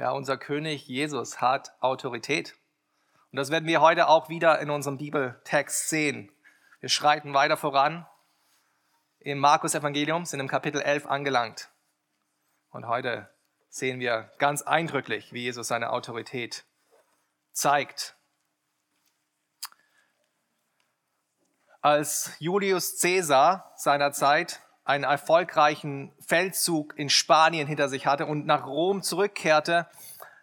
Ja, unser König Jesus hat Autorität. Und das werden wir heute auch wieder in unserem Bibeltext sehen. Wir schreiten weiter voran. Im Markus Evangelium sind im Kapitel 11 angelangt. Und heute sehen wir ganz eindrücklich, wie Jesus seine Autorität zeigt. Als Julius Caesar seinerzeit einen erfolgreichen Feldzug in Spanien hinter sich hatte und nach Rom zurückkehrte,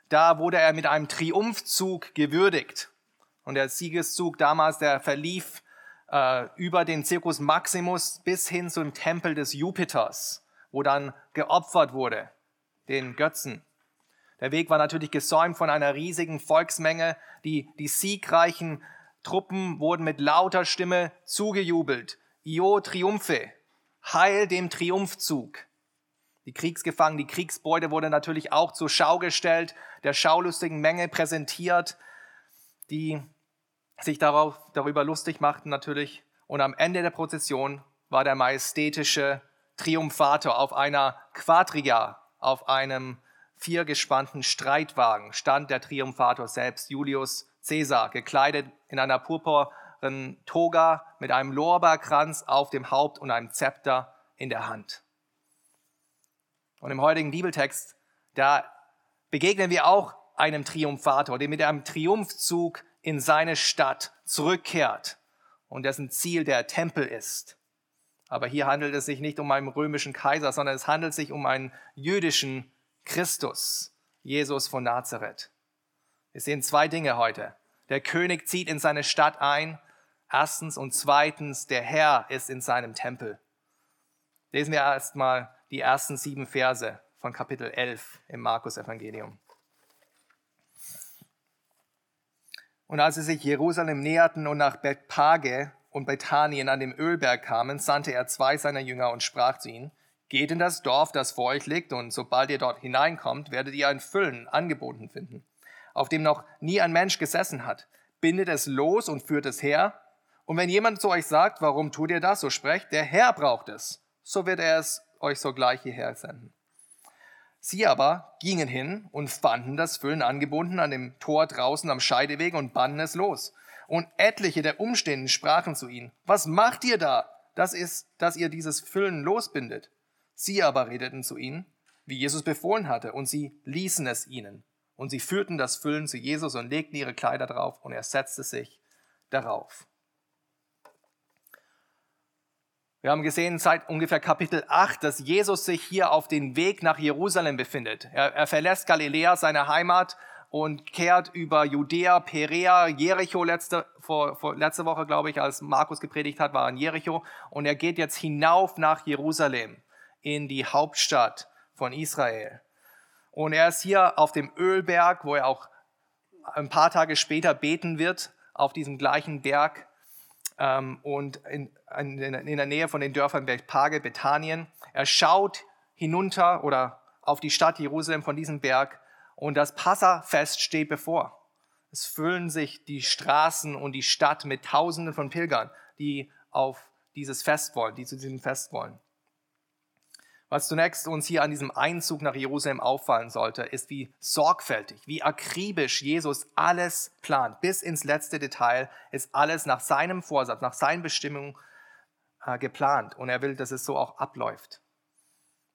da wurde er mit einem Triumphzug gewürdigt. Und der Siegeszug damals, der verlief äh, über den Circus Maximus bis hin zum Tempel des Jupiters, wo dann geopfert wurde, den Götzen. Der Weg war natürlich gesäumt von einer riesigen Volksmenge. Die, die siegreichen Truppen wurden mit lauter Stimme zugejubelt. Io Triumphe, Heil dem Triumphzug. Die Kriegsgefangenen, die Kriegsbeute wurde natürlich auch zur Schau gestellt, der schaulustigen Menge präsentiert, die sich darauf, darüber lustig machten natürlich. Und am Ende der Prozession war der majestätische Triumphator auf einer Quadriga, auf einem viergespannten Streitwagen, stand der Triumphator selbst, Julius Caesar, gekleidet in einer purpurnen Toga mit einem Lorbeerkranz auf dem Haupt und einem Zepter in der Hand. Und im heutigen Bibeltext, da begegnen wir auch einem Triumphator, der mit einem Triumphzug in seine Stadt zurückkehrt und dessen Ziel der Tempel ist. Aber hier handelt es sich nicht um einen römischen Kaiser, sondern es handelt sich um einen jüdischen Christus, Jesus von Nazareth. Wir sehen zwei Dinge heute. Der König zieht in seine Stadt ein. Erstens und zweitens, der Herr ist in seinem Tempel. Lesen wir erstmal die ersten sieben Verse von Kapitel 11 im Markus Evangelium. Und als sie sich Jerusalem näherten und nach Bethpage und Bethanien an dem Ölberg kamen, sandte er zwei seiner Jünger und sprach zu ihnen, Geht in das Dorf, das vor euch liegt, und sobald ihr dort hineinkommt, werdet ihr ein Füllen angeboten finden, auf dem noch nie ein Mensch gesessen hat. Bindet es los und führt es her. Und wenn jemand zu euch sagt, warum tut ihr das, so sprecht, der Herr braucht es, so wird er es euch sogleich hierher senden. Sie aber gingen hin und fanden das Füllen angebunden an dem Tor draußen am Scheideweg und banden es los. Und etliche der Umstehenden sprachen zu ihnen, was macht ihr da? Das ist, dass ihr dieses Füllen losbindet. Sie aber redeten zu ihnen, wie Jesus befohlen hatte, und sie ließen es ihnen. Und sie führten das Füllen zu Jesus und legten ihre Kleider drauf, und er setzte sich darauf. Wir haben gesehen seit ungefähr Kapitel 8, dass Jesus sich hier auf den Weg nach Jerusalem befindet. Er, er verlässt Galiläa, seine Heimat, und kehrt über Judäa, Perea, Jericho letzte, vor, vor, letzte Woche, glaube ich, als Markus gepredigt hat, war in Jericho. Und er geht jetzt hinauf nach Jerusalem, in die Hauptstadt von Israel. Und er ist hier auf dem Ölberg, wo er auch ein paar Tage später beten wird, auf diesem gleichen Berg ähm, und in, in, in, der Nähe von den Dörfern Bethpage, Bethanien. Er schaut hinunter oder auf die Stadt Jerusalem von diesem Berg und das Passafest steht bevor. Es füllen sich die Straßen und die Stadt mit Tausenden von Pilgern, die auf dieses Fest wollen, die zu diesem Fest wollen. Was zunächst uns hier an diesem Einzug nach Jerusalem auffallen sollte, ist, wie sorgfältig, wie akribisch Jesus alles plant. Bis ins letzte Detail ist alles nach seinem Vorsatz, nach seinen Bestimmungen äh, geplant. Und er will, dass es so auch abläuft.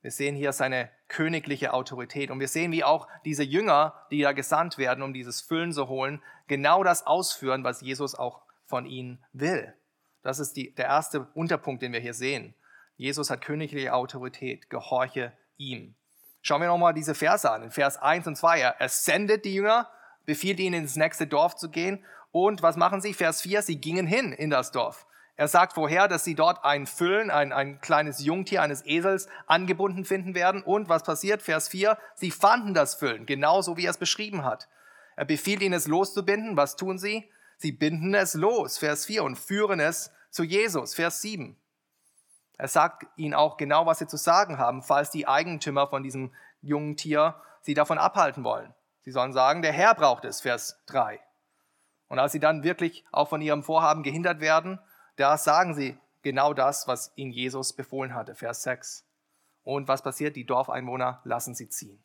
Wir sehen hier seine königliche Autorität. Und wir sehen, wie auch diese Jünger, die da gesandt werden, um dieses Füllen zu holen, genau das ausführen, was Jesus auch von ihnen will. Das ist die, der erste Unterpunkt, den wir hier sehen. Jesus hat königliche Autorität, gehorche ihm. Schauen wir nochmal diese Verse an. In Vers 1 und 2, er sendet die Jünger, befiehlt ihnen ins nächste Dorf zu gehen. Und was machen sie? Vers 4, sie gingen hin in das Dorf. Er sagt vorher, dass sie dort ein Füllen, ein, ein kleines Jungtier eines Esels angebunden finden werden. Und was passiert? Vers 4, sie fanden das Füllen, genauso wie er es beschrieben hat. Er befiehlt ihnen es loszubinden. Was tun sie? Sie binden es los, Vers 4, und führen es zu Jesus, Vers 7. Er sagt ihnen auch genau, was sie zu sagen haben, falls die Eigentümer von diesem jungen Tier sie davon abhalten wollen. Sie sollen sagen, der Herr braucht es, Vers 3. Und als sie dann wirklich auch von ihrem Vorhaben gehindert werden, da sagen sie genau das, was ihnen Jesus befohlen hatte, Vers 6. Und was passiert? Die Dorfeinwohner lassen sie ziehen.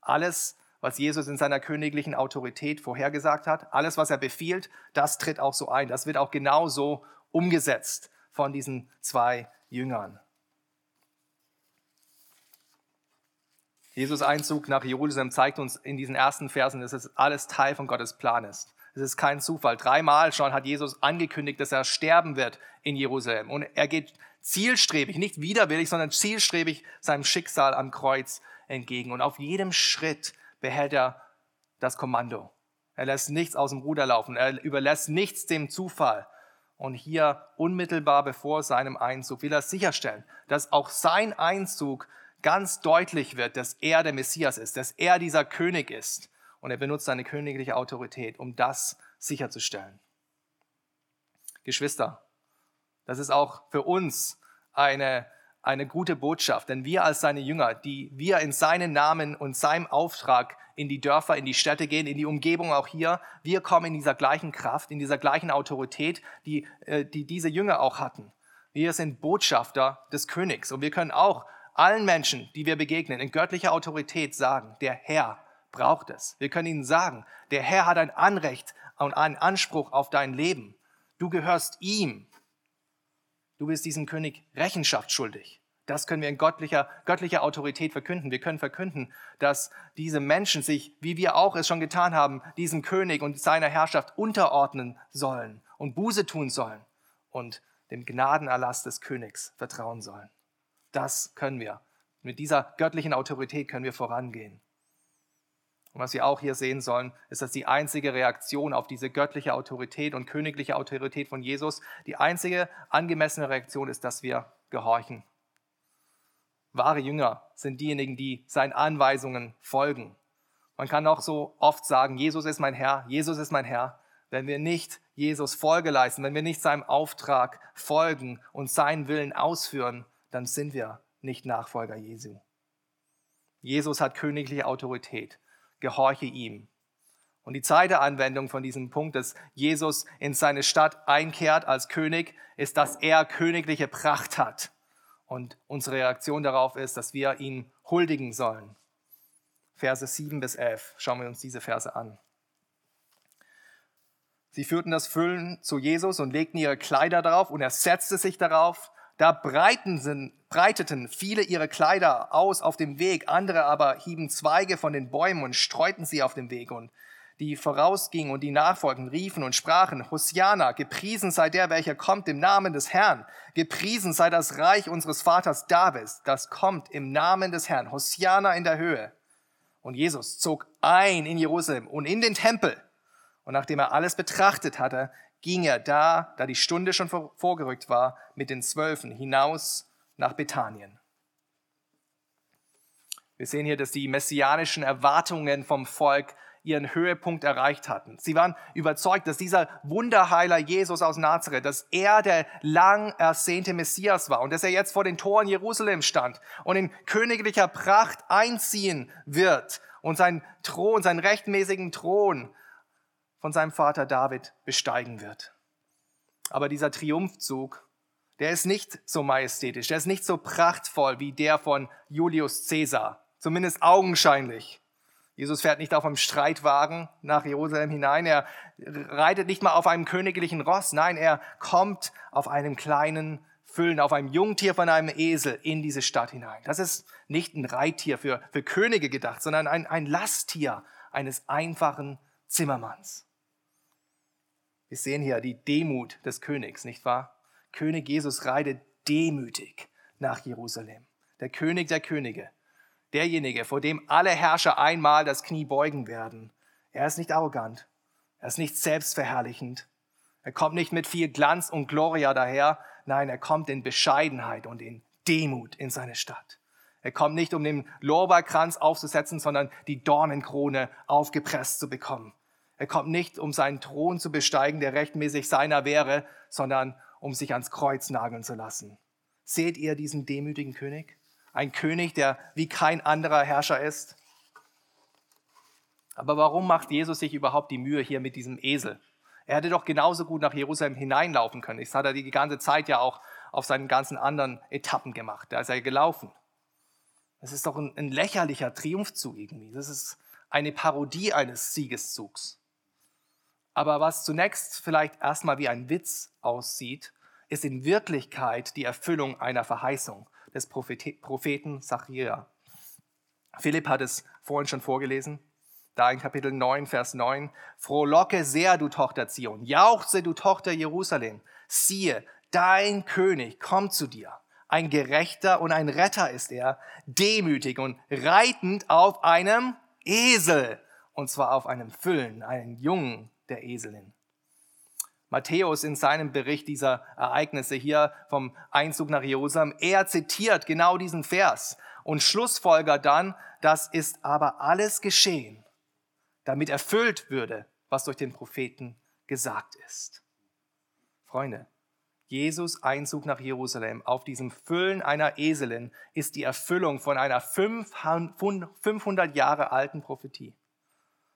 Alles, was Jesus in seiner königlichen Autorität vorhergesagt hat. Alles, was er befiehlt, das tritt auch so ein. Das wird auch genauso umgesetzt von diesen zwei Jüngern. Jesus Einzug nach Jerusalem zeigt uns in diesen ersten Versen, dass es alles Teil von Gottes Plan ist. Es ist kein Zufall. Dreimal schon hat Jesus angekündigt, dass er sterben wird in Jerusalem. Und er geht zielstrebig, nicht widerwillig, sondern zielstrebig seinem Schicksal am Kreuz entgegen. Und auf jedem Schritt behält er das Kommando. Er lässt nichts aus dem Ruder laufen. Er überlässt nichts dem Zufall. Und hier unmittelbar bevor seinem Einzug will er sicherstellen, dass auch sein Einzug ganz deutlich wird, dass er der Messias ist, dass er dieser König ist. Und er benutzt seine königliche Autorität, um das sicherzustellen. Geschwister, das ist auch für uns eine, eine gute Botschaft, denn wir als seine Jünger, die wir in seinen Namen und seinem Auftrag in die Dörfer, in die Städte gehen, in die Umgebung auch hier, wir kommen in dieser gleichen Kraft, in dieser gleichen Autorität, die, äh, die diese Jünger auch hatten. Wir sind Botschafter des Königs und wir können auch allen Menschen, die wir begegnen, in göttlicher Autorität sagen, der Herr braucht es. Wir können ihnen sagen, der Herr hat ein Anrecht und einen Anspruch auf dein Leben. Du gehörst ihm. Du bist diesem König Rechenschaft schuldig. Das können wir in göttlicher, göttlicher Autorität verkünden. Wir können verkünden, dass diese Menschen sich, wie wir auch es schon getan haben, diesem König und seiner Herrschaft unterordnen sollen und Buße tun sollen und dem Gnadenerlass des Königs vertrauen sollen. Das können wir. Mit dieser göttlichen Autorität können wir vorangehen. Und was wir auch hier sehen sollen, ist, dass die einzige Reaktion auf diese göttliche Autorität und königliche Autorität von Jesus, die einzige angemessene Reaktion ist, dass wir gehorchen. Wahre Jünger sind diejenigen, die seinen Anweisungen folgen. Man kann auch so oft sagen, Jesus ist mein Herr, Jesus ist mein Herr. Wenn wir nicht Jesus Folge leisten, wenn wir nicht seinem Auftrag folgen und seinen Willen ausführen, dann sind wir nicht Nachfolger Jesu. Jesus hat königliche Autorität. Gehorche ihm. Und die zweite Anwendung von diesem Punkt, dass Jesus in seine Stadt einkehrt als König, ist, dass er königliche Pracht hat. Und unsere Reaktion darauf ist, dass wir ihn huldigen sollen. Verse 7 bis 11. Schauen wir uns diese Verse an. Sie führten das Füllen zu Jesus und legten ihre Kleider darauf und er setzte sich darauf. Da breiteten viele ihre Kleider aus auf dem Weg, andere aber hieben Zweige von den Bäumen und streuten sie auf dem Weg. Und die vorausgingen und die nachfolgten, riefen und sprachen, Hosiana, gepriesen sei der, welcher kommt im Namen des Herrn. Gepriesen sei das Reich unseres Vaters Davids, das kommt im Namen des Herrn. Hosiana in der Höhe. Und Jesus zog ein in Jerusalem und in den Tempel. Und nachdem er alles betrachtet hatte, ging er da, da die Stunde schon vorgerückt war, mit den Zwölfen hinaus nach Bethanien. Wir sehen hier, dass die messianischen Erwartungen vom Volk ihren Höhepunkt erreicht hatten. Sie waren überzeugt, dass dieser Wunderheiler Jesus aus Nazareth, dass er der lang ersehnte Messias war und dass er jetzt vor den Toren Jerusalem stand und in königlicher Pracht einziehen wird und seinen Thron, seinen rechtmäßigen Thron von seinem Vater David besteigen wird. Aber dieser Triumphzug, der ist nicht so majestätisch, der ist nicht so prachtvoll wie der von Julius Caesar, zumindest augenscheinlich. Jesus fährt nicht auf einem Streitwagen nach Jerusalem hinein, er reitet nicht mal auf einem königlichen Ross, nein, er kommt auf einem kleinen Füllen, auf einem Jungtier von einem Esel in diese Stadt hinein. Das ist nicht ein Reittier für, für Könige gedacht, sondern ein, ein Lasttier eines einfachen Zimmermanns. Wir sehen hier die Demut des Königs, nicht wahr? König Jesus reitet demütig nach Jerusalem. Der König der Könige, derjenige, vor dem alle Herrscher einmal das Knie beugen werden. Er ist nicht arrogant, er ist nicht selbstverherrlichend, er kommt nicht mit viel Glanz und Gloria daher, nein, er kommt in Bescheidenheit und in Demut in seine Stadt. Er kommt nicht, um den Lorbeerkranz aufzusetzen, sondern die Dornenkrone aufgepresst zu bekommen. Er kommt nicht, um seinen Thron zu besteigen, der rechtmäßig seiner wäre, sondern um sich ans Kreuz nageln zu lassen. Seht ihr diesen demütigen König? Ein König, der wie kein anderer Herrscher ist? Aber warum macht Jesus sich überhaupt die Mühe hier mit diesem Esel? Er hätte doch genauso gut nach Jerusalem hineinlaufen können. Das hat er die ganze Zeit ja auch auf seinen ganzen anderen Etappen gemacht. Da ist er gelaufen. Das ist doch ein, ein lächerlicher Triumphzug irgendwie. Das ist eine Parodie eines Siegeszugs. Aber was zunächst vielleicht erstmal wie ein Witz aussieht, ist in Wirklichkeit die Erfüllung einer Verheißung des Propheten Zacharia. Philipp hat es vorhin schon vorgelesen, da in Kapitel 9, Vers 9. Frohlocke sehr, du Tochter Zion, jauchze, du Tochter Jerusalem. Siehe, dein König kommt zu dir. Ein Gerechter und ein Retter ist er, demütig und reitend auf einem Esel. Und zwar auf einem Füllen, einen Jungen der Eselin. Matthäus in seinem Bericht dieser Ereignisse hier vom Einzug nach Jerusalem, er zitiert genau diesen Vers und schlussfolgert dann, das ist aber alles geschehen, damit erfüllt würde, was durch den Propheten gesagt ist. Freunde, Jesus Einzug nach Jerusalem auf diesem Füllen einer Eselin ist die Erfüllung von einer 500 Jahre alten Prophetie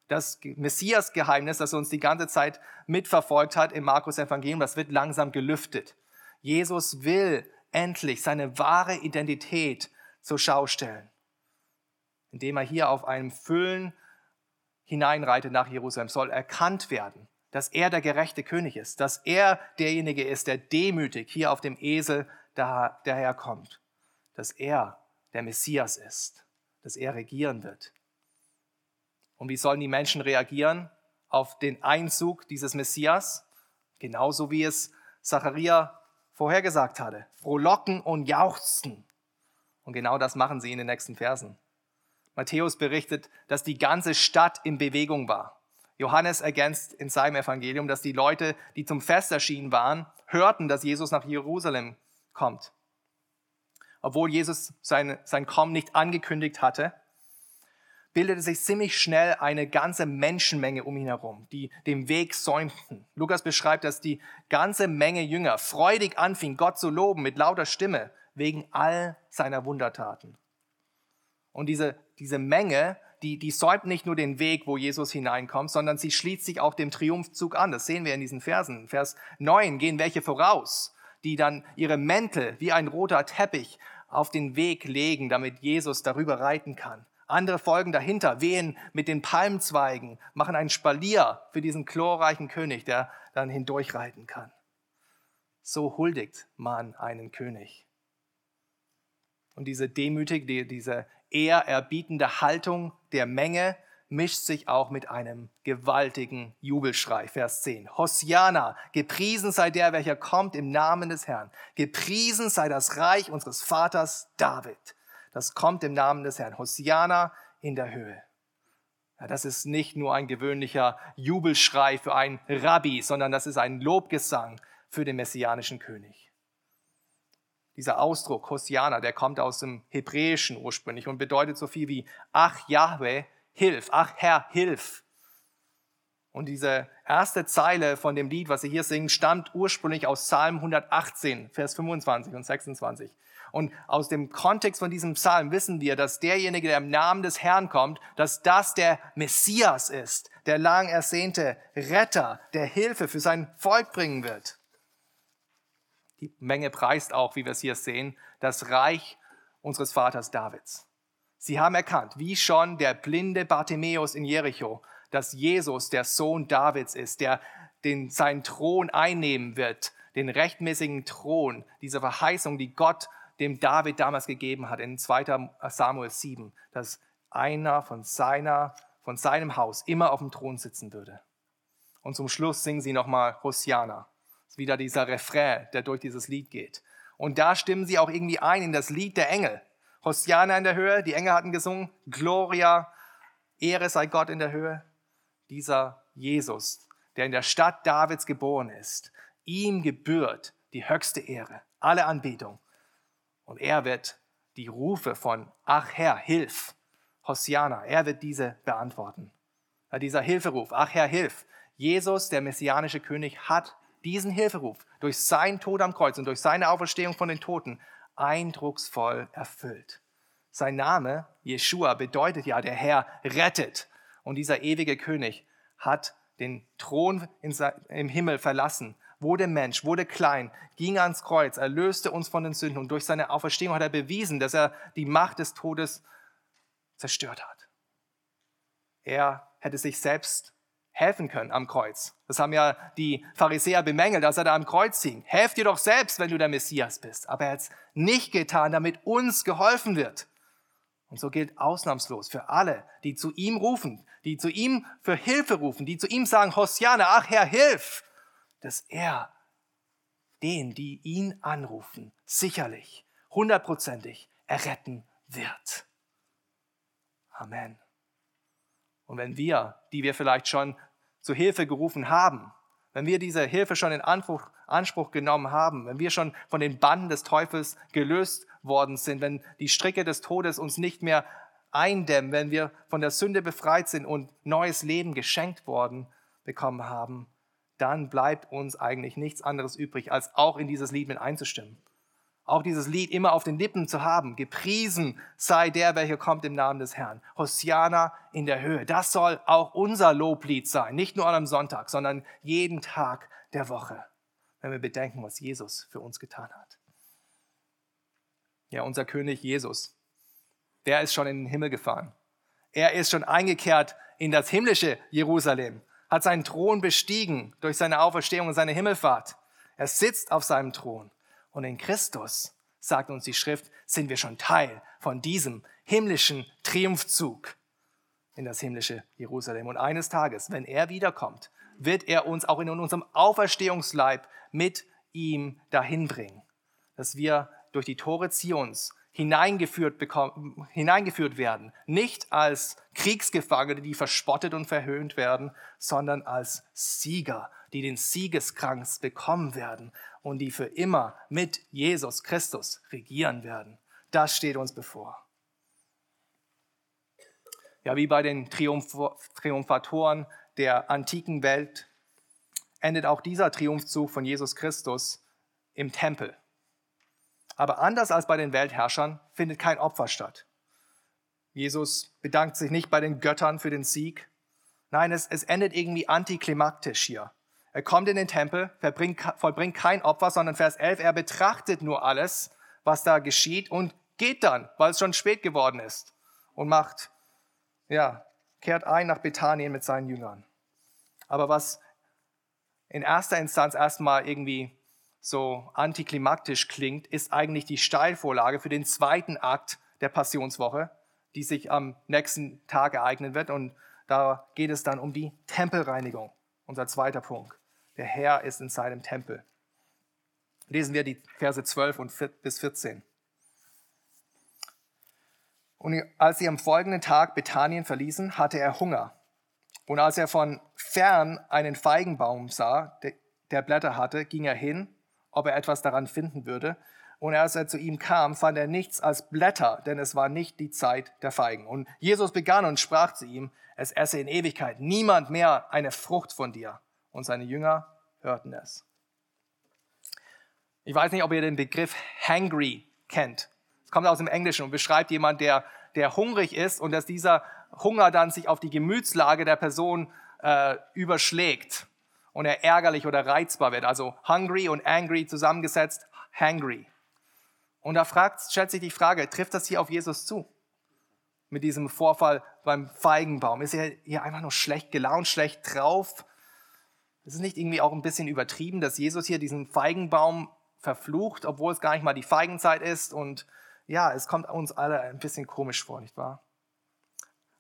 das Messias-Geheimnis, das uns die ganze Zeit mitverfolgt hat im Markus-Evangelium, das wird langsam gelüftet. Jesus will endlich seine wahre Identität zur Schau stellen, indem er hier auf einem Füllen hineinreitet nach Jerusalem, soll erkannt werden, dass er der gerechte König ist, dass er derjenige ist, der demütig hier auf dem Esel daherkommt, dass er der Messias ist, dass er regieren wird. Und wie sollen die Menschen reagieren auf den Einzug dieses Messias? Genauso wie es Zacharia vorhergesagt hatte. Frohlocken und jauchzen. Und genau das machen sie in den nächsten Versen. Matthäus berichtet, dass die ganze Stadt in Bewegung war. Johannes ergänzt in seinem Evangelium, dass die Leute, die zum Fest erschienen waren, hörten, dass Jesus nach Jerusalem kommt. Obwohl Jesus sein, sein Kommen nicht angekündigt hatte, bildete sich ziemlich schnell eine ganze Menschenmenge um ihn herum, die den Weg säumten. Lukas beschreibt, dass die ganze Menge Jünger freudig anfing, Gott zu loben mit lauter Stimme wegen all seiner Wundertaten. Und diese, diese Menge, die, die säumt nicht nur den Weg, wo Jesus hineinkommt, sondern sie schließt sich auch dem Triumphzug an. Das sehen wir in diesen Versen. Vers 9 gehen welche voraus, die dann ihre Mäntel wie ein roter Teppich auf den Weg legen, damit Jesus darüber reiten kann. Andere folgen dahinter, wehen mit den Palmzweigen, machen ein Spalier für diesen chlorreichen König, der dann hindurchreiten kann. So huldigt man einen König. Und diese demütige, diese ehrerbietende Haltung der Menge mischt sich auch mit einem gewaltigen Jubelschrei. Vers 10. Hosiana, gepriesen sei der, welcher kommt im Namen des Herrn. Gepriesen sei das Reich unseres Vaters David das kommt im Namen des Herrn. Hosiana in der Höhe. Ja, das ist nicht nur ein gewöhnlicher Jubelschrei für einen Rabbi, sondern das ist ein Lobgesang für den messianischen König. Dieser Ausdruck Hosiana, der kommt aus dem Hebräischen ursprünglich und bedeutet so viel wie Ach Yahweh, hilf, ach Herr, hilf. Und diese erste Zeile von dem Lied, was Sie hier singen, stammt ursprünglich aus Psalm 118, Vers 25 und 26. Und aus dem Kontext von diesem Psalm wissen wir, dass derjenige, der im Namen des Herrn kommt, dass das der Messias ist, der lang ersehnte Retter, der Hilfe für sein Volk bringen wird. Die Menge preist auch, wie wir es hier sehen, das Reich unseres Vaters Davids. Sie haben erkannt, wie schon der blinde Bartimäus in Jericho, dass Jesus der Sohn Davids ist, der den, seinen Thron einnehmen wird, den rechtmäßigen Thron, diese Verheißung, die Gott dem David damals gegeben hat in 2 Samuel 7, dass einer von, seiner, von seinem Haus immer auf dem Thron sitzen würde. Und zum Schluss singen sie nochmal Hosiana. Das ist wieder dieser Refrain, der durch dieses Lied geht. Und da stimmen sie auch irgendwie ein in das Lied der Engel. Hosiana in der Höhe, die Engel hatten gesungen, Gloria, Ehre sei Gott in der Höhe. Dieser Jesus, der in der Stadt Davids geboren ist, ihm gebührt die höchste Ehre, alle Anbetung und er wird die Rufe von Ach Herr, hilf, Hosiana, er wird diese beantworten. Dieser Hilferuf, Ach Herr, hilf. Jesus, der messianische König, hat diesen Hilferuf durch sein Tod am Kreuz und durch seine Auferstehung von den Toten eindrucksvoll erfüllt. Sein Name, Jeshua, bedeutet ja, der Herr rettet. Und dieser ewige König hat den Thron im Himmel verlassen wurde Mensch, wurde klein, ging ans Kreuz, erlöste uns von den Sünden und durch seine Auferstehung hat er bewiesen, dass er die Macht des Todes zerstört hat. er hätte sich selbst helfen können am Kreuz. Das haben ja die Pharisäer bemängelt, als er da am Kreuz hing. Helf dir doch selbst, wenn du der Messias bist. Aber er hat es nicht getan, damit uns geholfen wird. Und so gilt ausnahmslos für alle, die zu ihm rufen, die zu ihm für Hilfe rufen, die zu ihm sagen, Hosiana, ach Herr, hilf, dass er den, die ihn anrufen, sicherlich, hundertprozentig erretten wird. Amen. Und wenn wir, die wir vielleicht schon zu Hilfe gerufen haben, wenn wir diese Hilfe schon in Anspruch, Anspruch genommen haben, wenn wir schon von den Banden des Teufels gelöst worden sind, wenn die Stricke des Todes uns nicht mehr eindämmen, wenn wir von der Sünde befreit sind und neues Leben geschenkt worden bekommen haben, dann bleibt uns eigentlich nichts anderes übrig, als auch in dieses Lied mit einzustimmen. Auch dieses Lied immer auf den Lippen zu haben. Gepriesen sei der, welcher kommt im Namen des Herrn. Hosiana in der Höhe. Das soll auch unser Loblied sein. Nicht nur an einem Sonntag, sondern jeden Tag der Woche. Wenn wir bedenken, was Jesus für uns getan hat. Ja, unser König Jesus, der ist schon in den Himmel gefahren. Er ist schon eingekehrt in das himmlische Jerusalem hat seinen Thron bestiegen durch seine Auferstehung und seine Himmelfahrt. Er sitzt auf seinem Thron. Und in Christus, sagt uns die Schrift, sind wir schon Teil von diesem himmlischen Triumphzug in das himmlische Jerusalem. Und eines Tages, wenn er wiederkommt, wird er uns auch in unserem Auferstehungsleib mit ihm dahin bringen, dass wir durch die Tore Zions hineingeführt, bekommen, hineingeführt werden. Nicht als Kriegsgefangene, die verspottet und verhöhnt werden, sondern als Sieger, die den Siegeskranz bekommen werden und die für immer mit Jesus Christus regieren werden. Das steht uns bevor. Ja, wie bei den Triumph Triumphatoren der antiken Welt endet auch dieser Triumphzug von Jesus Christus im Tempel. Aber anders als bei den Weltherrschern findet kein Opfer statt. Jesus bedankt sich nicht bei den Göttern für den Sieg. Nein, es, es endet irgendwie antiklimaktisch hier. Er kommt in den Tempel, vollbringt kein Opfer, sondern Vers 11, er betrachtet nur alles, was da geschieht und geht dann, weil es schon spät geworden ist und macht, ja, kehrt ein nach Bethanien mit seinen Jüngern. Aber was in erster Instanz erstmal irgendwie so antiklimaktisch klingt, ist eigentlich die Steilvorlage für den zweiten Akt der Passionswoche, die sich am nächsten Tag ereignen wird. Und da geht es dann um die Tempelreinigung. Unser zweiter Punkt. Der Herr ist in seinem Tempel. Lesen wir die Verse 12 und bis 14. Und als sie am folgenden Tag Bethanien verließen, hatte er Hunger. Und als er von fern einen Feigenbaum sah, der Blätter hatte, ging er hin ob er etwas daran finden würde. Und als er zu ihm kam, fand er nichts als Blätter, denn es war nicht die Zeit der Feigen. Und Jesus begann und sprach zu ihm, es esse in Ewigkeit niemand mehr eine Frucht von dir. Und seine Jünger hörten es. Ich weiß nicht, ob ihr den Begriff hangry kennt. Es kommt aus dem Englischen und beschreibt jemand, der, der hungrig ist und dass dieser Hunger dann sich auf die Gemütslage der Person äh, überschlägt und er ärgerlich oder reizbar wird. Also hungry und angry zusammengesetzt, hangry. Und da fragt, stellt sich die Frage, trifft das hier auf Jesus zu? Mit diesem Vorfall beim Feigenbaum. Ist er hier einfach nur schlecht gelaunt, schlecht drauf? Ist es nicht irgendwie auch ein bisschen übertrieben, dass Jesus hier diesen Feigenbaum verflucht, obwohl es gar nicht mal die Feigenzeit ist? Und ja, es kommt uns alle ein bisschen komisch vor, nicht wahr?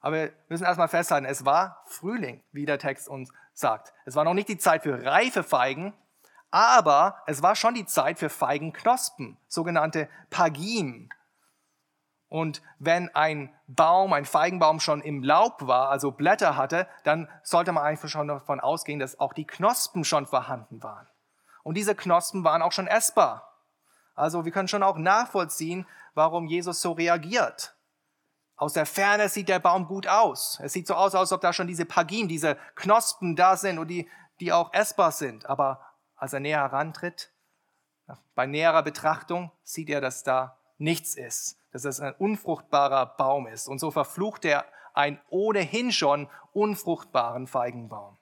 Aber wir müssen erstmal festhalten, es war Frühling, wie der Text uns sagt. Es war noch nicht die Zeit für reife Feigen, aber es war schon die Zeit für Feigenknospen, sogenannte Pagim. Und wenn ein Baum, ein Feigenbaum schon im Laub war, also Blätter hatte, dann sollte man eigentlich schon davon ausgehen, dass auch die Knospen schon vorhanden waren. Und diese Knospen waren auch schon essbar. Also wir können schon auch nachvollziehen, warum Jesus so reagiert. Aus der Ferne sieht der Baum gut aus. Es sieht so aus, als ob da schon diese Pagien, diese Knospen da sind und die, die auch essbar sind. Aber als er näher herantritt, bei näherer Betrachtung sieht er, dass da nichts ist, dass es ein unfruchtbarer Baum ist. Und so verflucht er einen ohnehin schon unfruchtbaren Feigenbaum.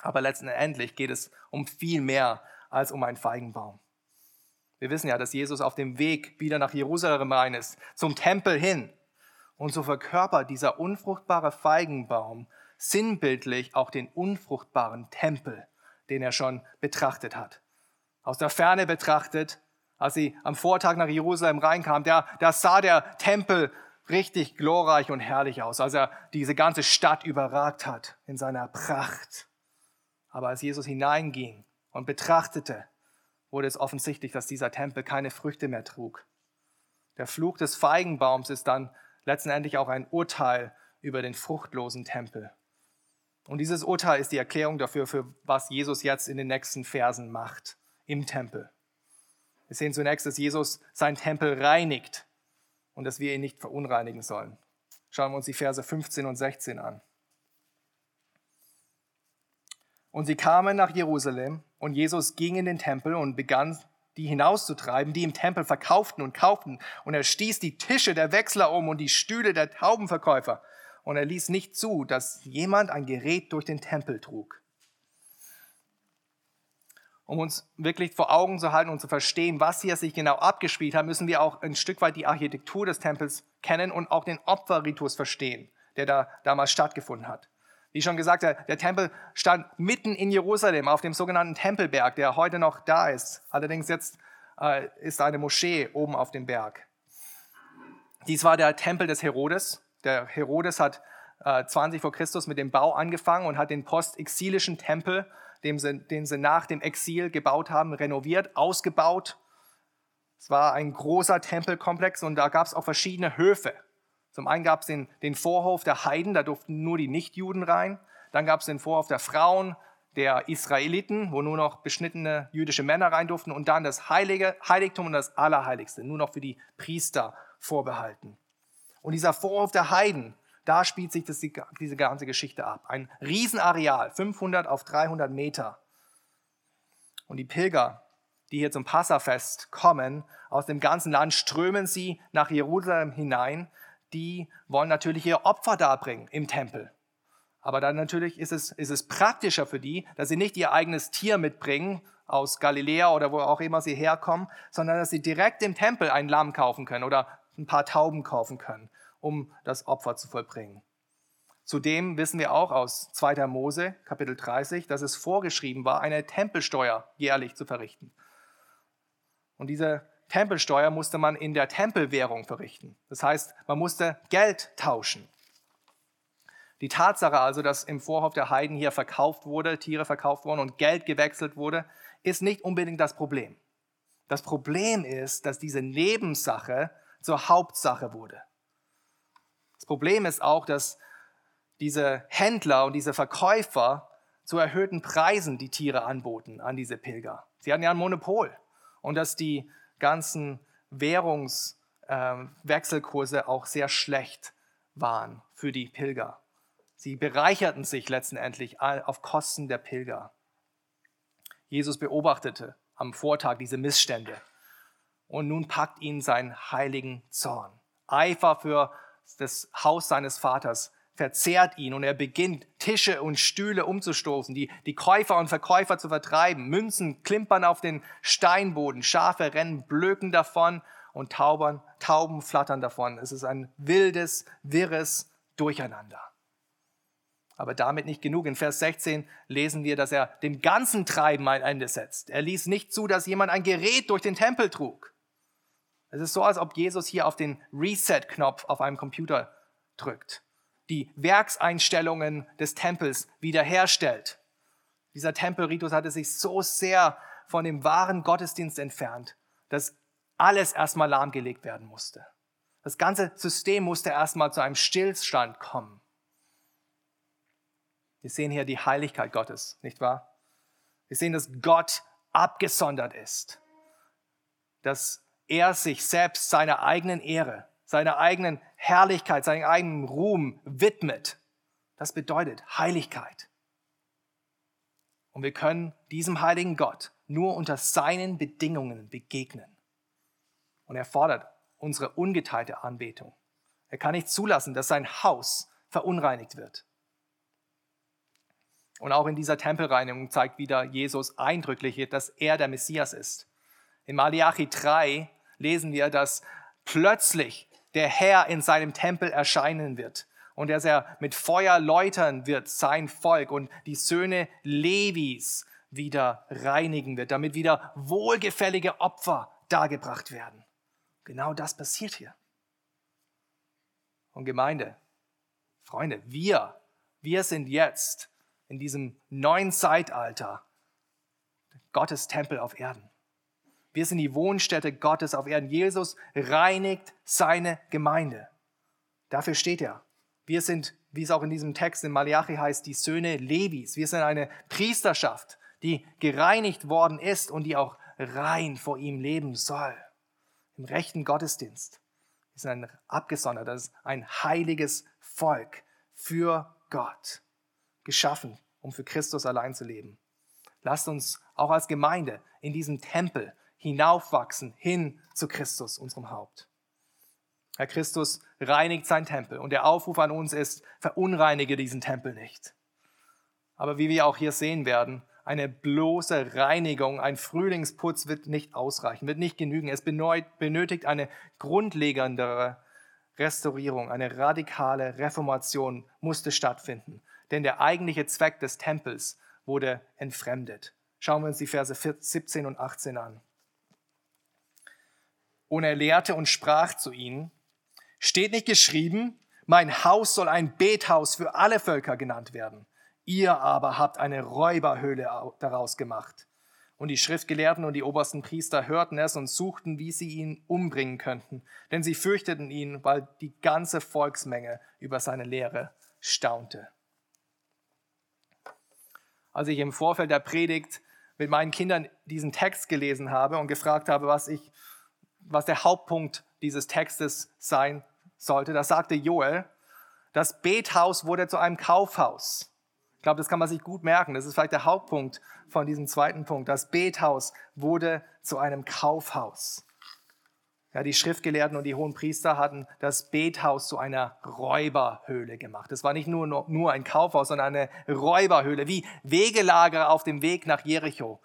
Aber letztendlich geht es um viel mehr als um einen Feigenbaum. Wir wissen ja, dass Jesus auf dem Weg wieder nach Jerusalem rein ist, zum Tempel hin. Und so verkörpert dieser unfruchtbare Feigenbaum sinnbildlich auch den unfruchtbaren Tempel, den er schon betrachtet hat. Aus der Ferne betrachtet, als sie am Vortag nach Jerusalem reinkam, da, da sah der Tempel richtig glorreich und herrlich aus, als er diese ganze Stadt überragt hat in seiner Pracht. Aber als Jesus hineinging und betrachtete, wurde es offensichtlich, dass dieser Tempel keine Früchte mehr trug. Der Fluch des Feigenbaums ist dann letztendlich auch ein Urteil über den fruchtlosen Tempel. Und dieses Urteil ist die Erklärung dafür, für was Jesus jetzt in den nächsten Versen macht im Tempel. Wir sehen zunächst, dass Jesus seinen Tempel reinigt und dass wir ihn nicht verunreinigen sollen. Schauen wir uns die Verse 15 und 16 an. Und sie kamen nach Jerusalem und Jesus ging in den Tempel und begann die hinauszutreiben, die im Tempel verkauften und kauften. Und er stieß die Tische der Wechsler um und die Stühle der Taubenverkäufer. Und er ließ nicht zu, dass jemand ein Gerät durch den Tempel trug. Um uns wirklich vor Augen zu halten und zu verstehen, was hier sich genau abgespielt hat, müssen wir auch ein Stück weit die Architektur des Tempels kennen und auch den Opferritus verstehen, der da damals stattgefunden hat. Wie schon gesagt, der, der, Tempel stand mitten in Jerusalem auf dem sogenannten Tempelberg, der heute noch da ist. Allerdings jetzt äh, ist eine Moschee oben auf dem Berg. Dies war der Tempel des Herodes. Der Herodes hat äh, 20 vor Christus mit dem Bau angefangen und hat den postexilischen Tempel, den sie, den sie nach dem Exil gebaut haben, renoviert, ausgebaut. Es war ein großer Tempelkomplex und da gab es auch verschiedene Höfe. Zum einen gab es den, den Vorhof der Heiden, da durften nur die Nichtjuden rein. Dann gab es den Vorhof der Frauen, der Israeliten, wo nur noch beschnittene jüdische Männer rein durften. Und dann das Heilige, Heiligtum und das Allerheiligste, nur noch für die Priester vorbehalten. Und dieser Vorhof der Heiden, da spielt sich das, diese ganze Geschichte ab. Ein Riesenareal, 500 auf 300 Meter. Und die Pilger, die hier zum Passafest kommen, aus dem ganzen Land strömen sie nach Jerusalem hinein, die wollen natürlich ihr Opfer darbringen im Tempel. Aber dann natürlich ist es, ist es praktischer für die, dass sie nicht ihr eigenes Tier mitbringen aus Galiläa oder wo auch immer sie herkommen, sondern dass sie direkt im Tempel ein Lamm kaufen können oder ein paar Tauben kaufen können, um das Opfer zu vollbringen. Zudem wissen wir auch aus 2. Mose, Kapitel 30, dass es vorgeschrieben war, eine Tempelsteuer jährlich zu verrichten. Und diese Tempelsteuer musste man in der Tempelwährung verrichten. Das heißt, man musste Geld tauschen. Die Tatsache also, dass im Vorhof der Heiden hier verkauft wurde, Tiere verkauft wurden und Geld gewechselt wurde, ist nicht unbedingt das Problem. Das Problem ist, dass diese Nebensache zur Hauptsache wurde. Das Problem ist auch, dass diese Händler und diese Verkäufer zu erhöhten Preisen die Tiere anboten an diese Pilger. Sie hatten ja ein Monopol. Und dass die ganzen Währungswechselkurse ähm, auch sehr schlecht waren für die Pilger. Sie bereicherten sich letztendlich auf Kosten der Pilger. Jesus beobachtete am Vortag diese Missstände und nun packt ihn sein heiligen Zorn. Eifer für das Haus seines Vaters verzehrt ihn und er beginnt, Tische und Stühle umzustoßen, die, die Käufer und Verkäufer zu vertreiben. Münzen klimpern auf den Steinboden, Schafe rennen blöken davon und Taubern, Tauben flattern davon. Es ist ein wildes, wirres Durcheinander. Aber damit nicht genug. In Vers 16 lesen wir, dass er dem ganzen Treiben ein Ende setzt. Er ließ nicht zu, dass jemand ein Gerät durch den Tempel trug. Es ist so, als ob Jesus hier auf den Reset-Knopf auf einem Computer drückt die Werkseinstellungen des Tempels wiederherstellt. Dieser Tempelritus hatte sich so sehr von dem wahren Gottesdienst entfernt, dass alles erstmal lahmgelegt werden musste. Das ganze System musste erstmal zu einem Stillstand kommen. Wir sehen hier die Heiligkeit Gottes, nicht wahr? Wir sehen, dass Gott abgesondert ist, dass er sich selbst seiner eigenen Ehre seiner eigenen Herrlichkeit, seinem eigenen Ruhm widmet. Das bedeutet Heiligkeit. Und wir können diesem heiligen Gott nur unter seinen Bedingungen begegnen. Und er fordert unsere ungeteilte Anbetung. Er kann nicht zulassen, dass sein Haus verunreinigt wird. Und auch in dieser Tempelreinigung zeigt wieder Jesus eindrücklich, dass er der Messias ist. In Malachi 3 lesen wir, dass plötzlich der Herr in seinem Tempel erscheinen wird und dass er mit Feuer läutern wird, sein Volk und die Söhne Levis wieder reinigen wird, damit wieder wohlgefällige Opfer dargebracht werden. Genau das passiert hier. Und Gemeinde, Freunde, wir, wir sind jetzt in diesem neuen Zeitalter Gottes Tempel auf Erden. Wir sind die Wohnstätte Gottes auf Erden. Jesus reinigt seine Gemeinde. Dafür steht er. Wir sind, wie es auch in diesem Text in Malachi heißt, die Söhne Levis. Wir sind eine Priesterschaft, die gereinigt worden ist und die auch rein vor ihm leben soll. Im rechten Gottesdienst. Wir sind ein abgesondertes, ein heiliges Volk für Gott. Geschaffen, um für Christus allein zu leben. Lasst uns auch als Gemeinde in diesem Tempel hinaufwachsen hin zu Christus, unserem Haupt. Herr Christus reinigt sein Tempel und der Aufruf an uns ist, verunreinige diesen Tempel nicht. Aber wie wir auch hier sehen werden, eine bloße Reinigung, ein Frühlingsputz wird nicht ausreichen, wird nicht genügen. Es benötigt eine grundlegendere Restaurierung, eine radikale Reformation musste stattfinden. Denn der eigentliche Zweck des Tempels wurde entfremdet. Schauen wir uns die Verse 17 und 18 an. Und er lehrte und sprach zu ihnen, steht nicht geschrieben, mein Haus soll ein Bethaus für alle Völker genannt werden. Ihr aber habt eine Räuberhöhle daraus gemacht. Und die Schriftgelehrten und die obersten Priester hörten es und suchten, wie sie ihn umbringen könnten, denn sie fürchteten ihn, weil die ganze Volksmenge über seine Lehre staunte. Als ich im Vorfeld der Predigt mit meinen Kindern diesen Text gelesen habe und gefragt habe, was, ich, was der Hauptpunkt dieses Textes sein sollte, da sagte Joel, das Bethaus wurde zu einem Kaufhaus. Ich glaube, das kann man sich gut merken. Das ist vielleicht der Hauptpunkt von diesem zweiten Punkt. Das Bethaus wurde zu einem Kaufhaus. Ja, die Schriftgelehrten und die hohen Priester hatten das Bethaus zu einer Räuberhöhle gemacht. Es war nicht nur, nur ein Kaufhaus, sondern eine Räuberhöhle, wie Wegelager auf dem Weg nach Jericho.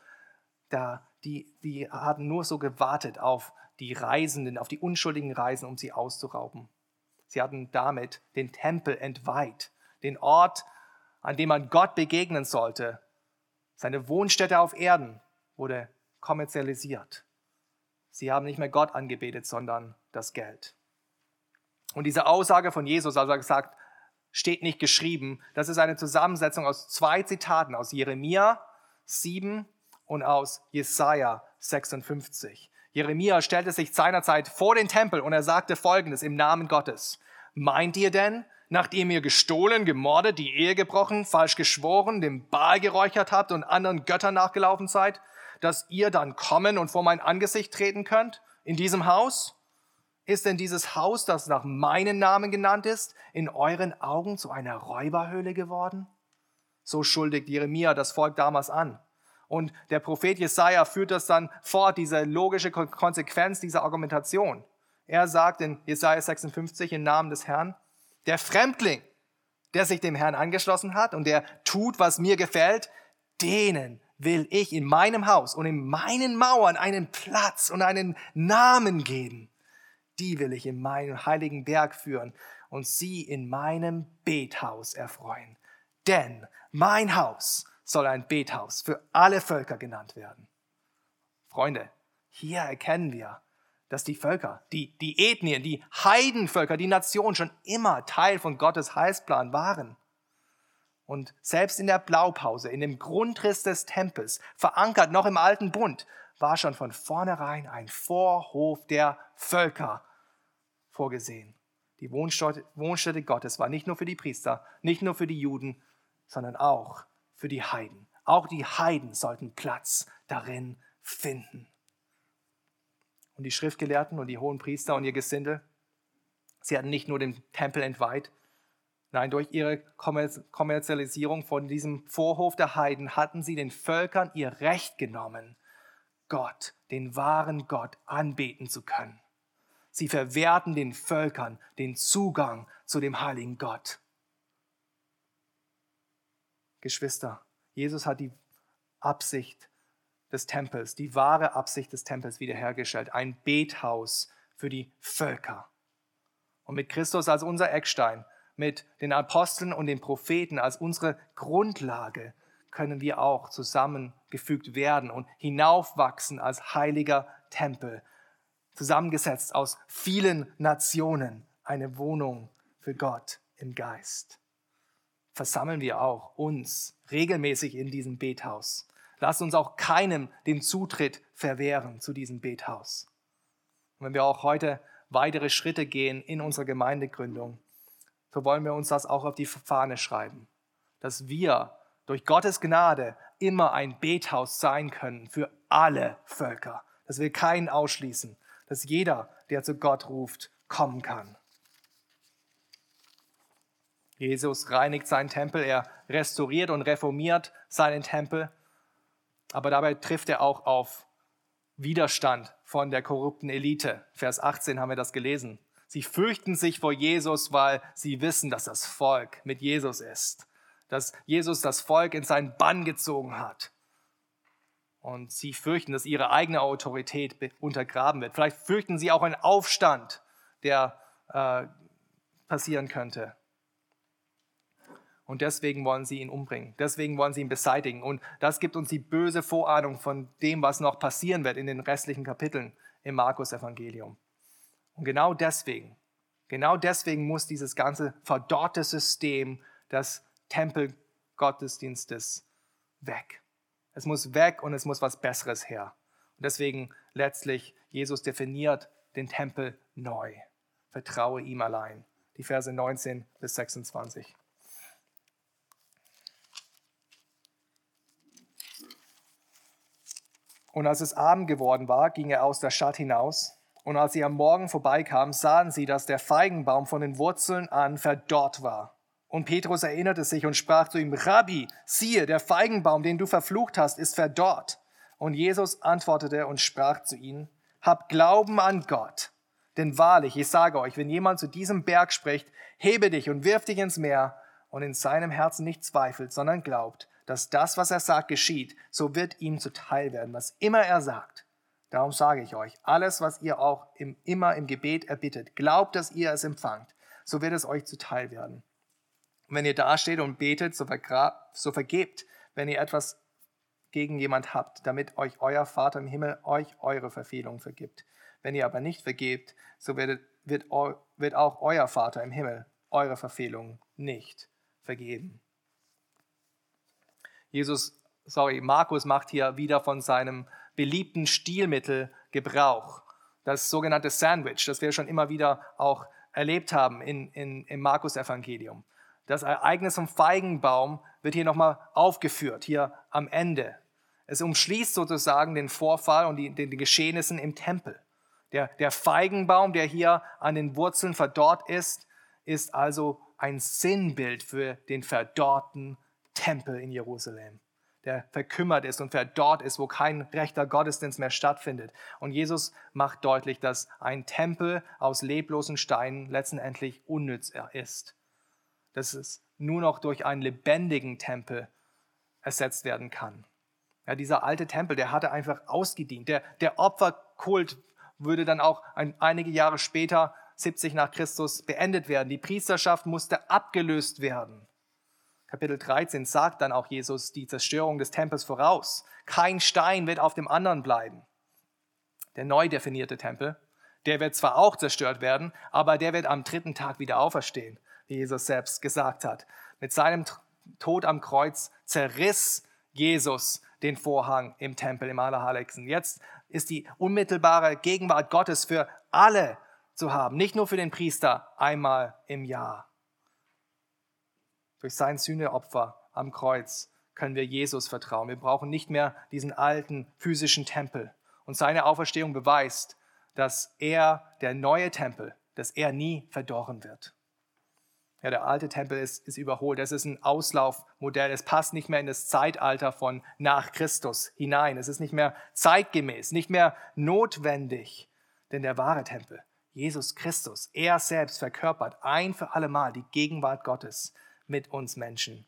Da, die, die hatten nur so gewartet auf die Reisenden, auf die unschuldigen Reisen, um sie auszurauben. Sie hatten damit den Tempel entweiht, den Ort, an dem man Gott begegnen sollte. Seine Wohnstätte auf Erden wurde kommerzialisiert. Sie haben nicht mehr Gott angebetet, sondern das Geld. Und diese Aussage von Jesus, also er gesagt, steht nicht geschrieben, das ist eine Zusammensetzung aus zwei Zitaten aus Jeremia 7 und aus Jesaja 56. Jeremia stellte sich seinerzeit vor den Tempel und er sagte folgendes im Namen Gottes. Meint ihr denn, nachdem ihr gestohlen, gemordet, die Ehe gebrochen, falsch geschworen, dem Baal geräuchert habt und anderen Göttern nachgelaufen seid, dass ihr dann kommen und vor mein Angesicht treten könnt in diesem Haus? Ist denn dieses Haus, das nach meinem Namen genannt ist, in euren Augen zu einer Räuberhöhle geworden? So schuldigt Jeremia das Volk damals an. Und der Prophet Jesaja führt das dann fort, diese logische Konsequenz dieser Argumentation. Er sagt in Jesaja 56 im Namen des Herrn, der Fremdling, der sich dem Herrn angeschlossen hat und der tut, was mir gefällt, denen will ich in meinem Haus und in meinen Mauern einen Platz und einen Namen geben. Die will ich in meinen heiligen Berg führen und sie in meinem Bethaus erfreuen. Denn mein Haus soll ein Bethaus für alle Völker genannt werden. Freunde, hier erkennen wir, dass die Völker, die, die Ethnien, die Heidenvölker, die Nationen schon immer Teil von Gottes Heilsplan waren. Und selbst in der Blaupause, in dem Grundriss des Tempels, verankert noch im alten Bund, war schon von vornherein ein Vorhof der Völker vorgesehen. Die Wohnstätte, Wohnstätte Gottes war nicht nur für die Priester, nicht nur für die Juden, sondern auch für die Heiden. Auch die Heiden sollten Platz darin finden. Und die Schriftgelehrten und die hohen Priester und ihr Gesindel, sie hatten nicht nur den Tempel entweiht, nein, durch ihre Kommerzialisierung von diesem Vorhof der Heiden hatten sie den Völkern ihr Recht genommen, Gott, den wahren Gott, anbeten zu können. Sie verwehrten den Völkern den Zugang zu dem heiligen Gott. Geschwister, Jesus hat die Absicht des Tempels, die wahre Absicht des Tempels wiederhergestellt, ein Bethaus für die Völker. Und mit Christus als unser Eckstein, mit den Aposteln und den Propheten als unsere Grundlage, können wir auch zusammengefügt werden und hinaufwachsen als heiliger Tempel, zusammengesetzt aus vielen Nationen, eine Wohnung für Gott im Geist. Versammeln wir auch uns regelmäßig in diesem Bethaus. Lasst uns auch keinem den Zutritt verwehren zu diesem Bethaus. Und wenn wir auch heute weitere Schritte gehen in unserer Gemeindegründung, so wollen wir uns das auch auf die Fahne schreiben, dass wir durch Gottes Gnade immer ein Bethaus sein können für alle Völker, dass wir keinen ausschließen, dass jeder, der zu Gott ruft, kommen kann. Jesus reinigt seinen Tempel, er restauriert und reformiert seinen Tempel, aber dabei trifft er auch auf Widerstand von der korrupten Elite. Vers 18 haben wir das gelesen. Sie fürchten sich vor Jesus, weil sie wissen, dass das Volk mit Jesus ist, dass Jesus das Volk in seinen Bann gezogen hat. Und sie fürchten, dass ihre eigene Autorität untergraben wird. Vielleicht fürchten sie auch einen Aufstand, der äh, passieren könnte. Und deswegen wollen sie ihn umbringen. Deswegen wollen sie ihn beseitigen. Und das gibt uns die böse Vorahnung von dem, was noch passieren wird in den restlichen Kapiteln im Markus-Evangelium. Und genau deswegen, genau deswegen muss dieses ganze verdorrte System des Tempelgottesdienstes weg. Es muss weg und es muss was Besseres her. Und deswegen letztlich, Jesus definiert den Tempel neu. Vertraue ihm allein. Die Verse 19 bis 26. Und als es Abend geworden war, ging er aus der Stadt hinaus. Und als sie am Morgen vorbeikamen, sahen sie, dass der Feigenbaum von den Wurzeln an verdorrt war. Und Petrus erinnerte sich und sprach zu ihm, Rabbi, siehe, der Feigenbaum, den du verflucht hast, ist verdorrt. Und Jesus antwortete und sprach zu ihnen, Hab Glauben an Gott. Denn wahrlich, ich sage euch, wenn jemand zu diesem Berg spricht, hebe dich und wirf dich ins Meer, und in seinem Herzen nicht zweifelt, sondern glaubt, dass das, was er sagt, geschieht, so wird ihm zuteil werden, was immer er sagt. Darum sage ich euch, alles, was ihr auch im, immer im Gebet erbittet, glaubt, dass ihr es empfangt, so wird es euch zuteil werden. Und wenn ihr dasteht und betet, so, so vergebt, wenn ihr etwas gegen jemand habt, damit euch euer Vater im Himmel euch eure Verfehlungen vergibt. Wenn ihr aber nicht vergebt, so wird, wird, wird auch euer Vater im Himmel eure Verfehlungen nicht vergeben. Jesus, sorry, Markus macht hier wieder von seinem beliebten Stilmittel Gebrauch. Das sogenannte Sandwich, das wir schon immer wieder auch erlebt haben in, in, im Markus-Evangelium. Das Ereignis vom Feigenbaum wird hier nochmal aufgeführt, hier am Ende. Es umschließt sozusagen den Vorfall und die, den, den Geschehnissen im Tempel. Der, der Feigenbaum, der hier an den Wurzeln verdorrt ist, ist also ein Sinnbild für den verdorrten Tempel in Jerusalem, der verkümmert ist und verdorrt ist, wo kein rechter Gottesdienst mehr stattfindet. Und Jesus macht deutlich, dass ein Tempel aus leblosen Steinen letztendlich unnütz ist. Dass es nur noch durch einen lebendigen Tempel ersetzt werden kann. Ja, dieser alte Tempel, der hatte einfach ausgedient. Der, der Opferkult würde dann auch ein, einige Jahre später, 70 nach Christus, beendet werden. Die Priesterschaft musste abgelöst werden. Kapitel 13 sagt dann auch Jesus die Zerstörung des Tempels voraus. Kein Stein wird auf dem anderen bleiben. Der neu definierte Tempel, der wird zwar auch zerstört werden, aber der wird am dritten Tag wieder auferstehen, wie Jesus selbst gesagt hat. Mit seinem Tod am Kreuz zerriss Jesus den Vorhang im Tempel im Allerheiligsten. Jetzt ist die unmittelbare Gegenwart Gottes für alle zu haben, nicht nur für den Priester einmal im Jahr. Durch sein Sühneopfer am Kreuz können wir Jesus vertrauen. Wir brauchen nicht mehr diesen alten physischen Tempel. Und seine Auferstehung beweist, dass er, der neue Tempel, dass er nie verdorren wird. Ja, der alte Tempel ist, ist überholt. Es ist ein Auslaufmodell. Es passt nicht mehr in das Zeitalter von nach Christus hinein. Es ist nicht mehr zeitgemäß, nicht mehr notwendig. Denn der wahre Tempel, Jesus Christus, er selbst verkörpert ein für allemal die Gegenwart Gottes mit uns Menschen.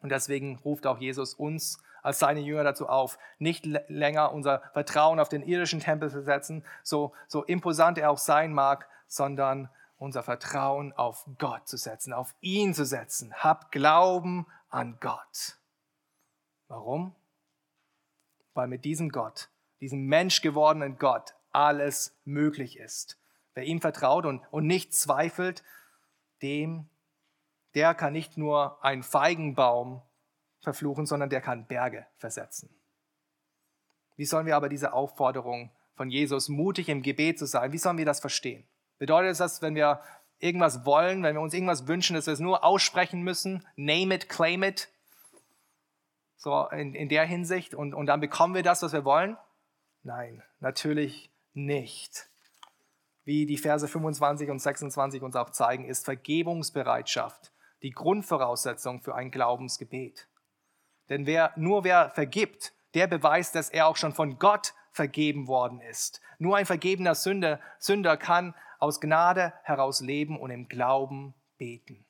Und deswegen ruft auch Jesus uns als seine Jünger dazu auf, nicht länger unser Vertrauen auf den irdischen Tempel zu setzen, so, so imposant er auch sein mag, sondern unser Vertrauen auf Gott zu setzen, auf ihn zu setzen. Hab Glauben an Gott. Warum? Weil mit diesem Gott, diesem menschgewordenen Gott, alles möglich ist. Wer ihm vertraut und, und nicht zweifelt, dem, der kann nicht nur einen Feigenbaum verfluchen, sondern der kann Berge versetzen. Wie sollen wir aber diese Aufforderung von Jesus, mutig im Gebet zu sein, wie sollen wir das verstehen? Bedeutet das, wenn wir irgendwas wollen, wenn wir uns irgendwas wünschen, dass wir es nur aussprechen müssen, name it, claim it, so in, in der Hinsicht, und, und dann bekommen wir das, was wir wollen? Nein, natürlich nicht. Wie die Verse 25 und 26 uns auch zeigen, ist Vergebungsbereitschaft die Grundvoraussetzung für ein Glaubensgebet. Denn wer, nur wer vergibt, der beweist, dass er auch schon von Gott vergeben worden ist. Nur ein vergebener Sünder, Sünder kann aus Gnade heraus leben und im Glauben beten.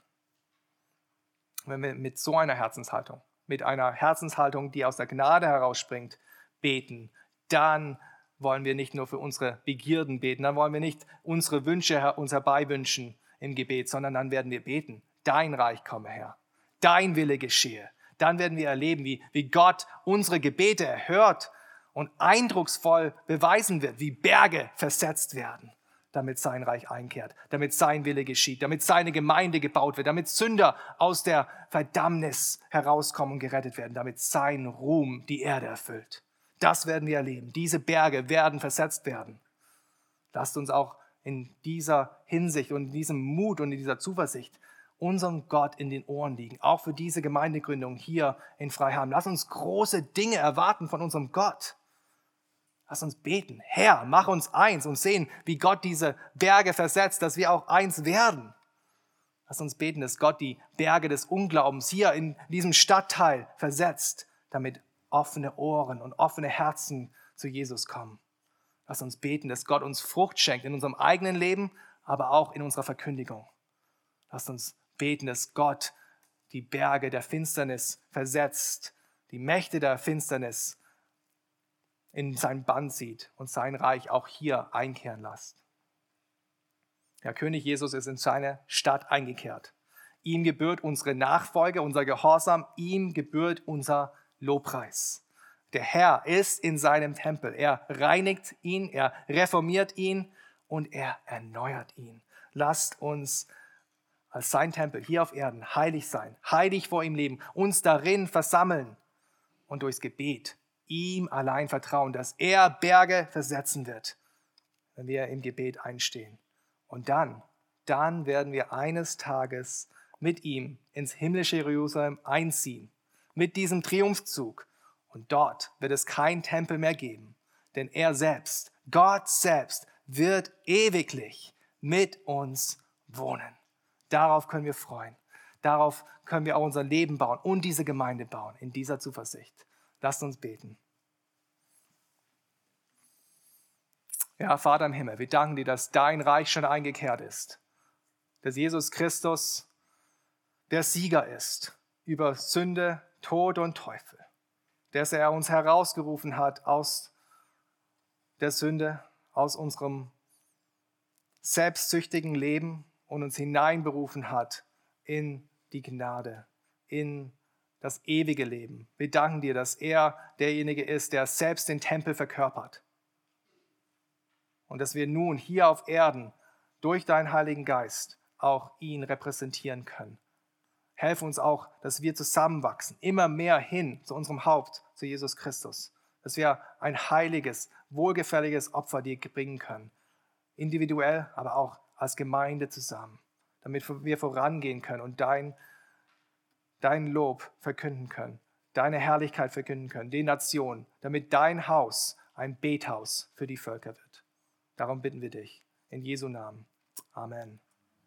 Wenn wir mit so einer Herzenshaltung, mit einer Herzenshaltung, die aus der Gnade herausspringt, beten, dann wollen wir nicht nur für unsere Begierden beten, dann wollen wir nicht unsere Wünsche uns herbeiwünschen im Gebet, sondern dann werden wir beten, dein Reich komme her, dein Wille geschehe. Dann werden wir erleben, wie, wie Gott unsere Gebete erhört und eindrucksvoll beweisen wird, wie Berge versetzt werden damit sein Reich einkehrt, damit sein Wille geschieht, damit seine Gemeinde gebaut wird, damit Sünder aus der Verdammnis herauskommen und gerettet werden, damit sein Ruhm die Erde erfüllt. Das werden wir erleben. Diese Berge werden versetzt werden. Lasst uns auch in dieser Hinsicht und in diesem Mut und in dieser Zuversicht unserem Gott in den Ohren liegen, auch für diese Gemeindegründung hier in Freiham. Lass uns große Dinge erwarten von unserem Gott. Lass uns beten. Herr, mach uns eins und sehen, wie Gott diese Berge versetzt, dass wir auch eins werden. Lass uns beten, dass Gott die Berge des Unglaubens hier in diesem Stadtteil versetzt, damit offene Ohren und offene Herzen zu Jesus kommen. Lass uns beten, dass Gott uns Frucht schenkt in unserem eigenen Leben, aber auch in unserer Verkündigung. Lass uns beten, dass Gott die Berge der Finsternis versetzt, die Mächte der Finsternis in sein Band sieht und sein Reich auch hier einkehren lässt. Der König Jesus ist in seine Stadt eingekehrt. Ihm gebührt unsere Nachfolge, unser Gehorsam, ihm gebührt unser Lobpreis. Der Herr ist in seinem Tempel. Er reinigt ihn, er reformiert ihn und er erneuert ihn. Lasst uns als sein Tempel hier auf Erden heilig sein, heilig vor ihm leben, uns darin versammeln und durchs Gebet ihm allein vertrauen, dass er Berge versetzen wird, wenn wir im Gebet einstehen. Und dann, dann werden wir eines Tages mit ihm ins himmlische Jerusalem einziehen, mit diesem Triumphzug. Und dort wird es kein Tempel mehr geben, denn er selbst, Gott selbst, wird ewiglich mit uns wohnen. Darauf können wir freuen. Darauf können wir auch unser Leben bauen und diese Gemeinde bauen, in dieser Zuversicht. Lasst uns beten. Ja, Vater im Himmel, wir danken dir, dass dein Reich schon eingekehrt ist. Dass Jesus Christus der Sieger ist über Sünde, Tod und Teufel. Dass er uns herausgerufen hat aus der Sünde, aus unserem selbstsüchtigen Leben und uns hineinberufen hat in die Gnade, in das ewige Leben. Wir danken dir, dass er derjenige ist, der selbst den Tempel verkörpert. Und dass wir nun hier auf Erden durch deinen Heiligen Geist auch ihn repräsentieren können. Helfe uns auch, dass wir zusammenwachsen, immer mehr hin zu unserem Haupt, zu Jesus Christus. Dass wir ein heiliges, wohlgefälliges Opfer dir bringen können. Individuell, aber auch als Gemeinde zusammen. Damit wir vorangehen können und dein dein Lob verkünden können, deine Herrlichkeit verkünden können, den Nationen, damit dein Haus ein Bethaus für die Völker wird. Darum bitten wir dich. In Jesu Namen. Amen.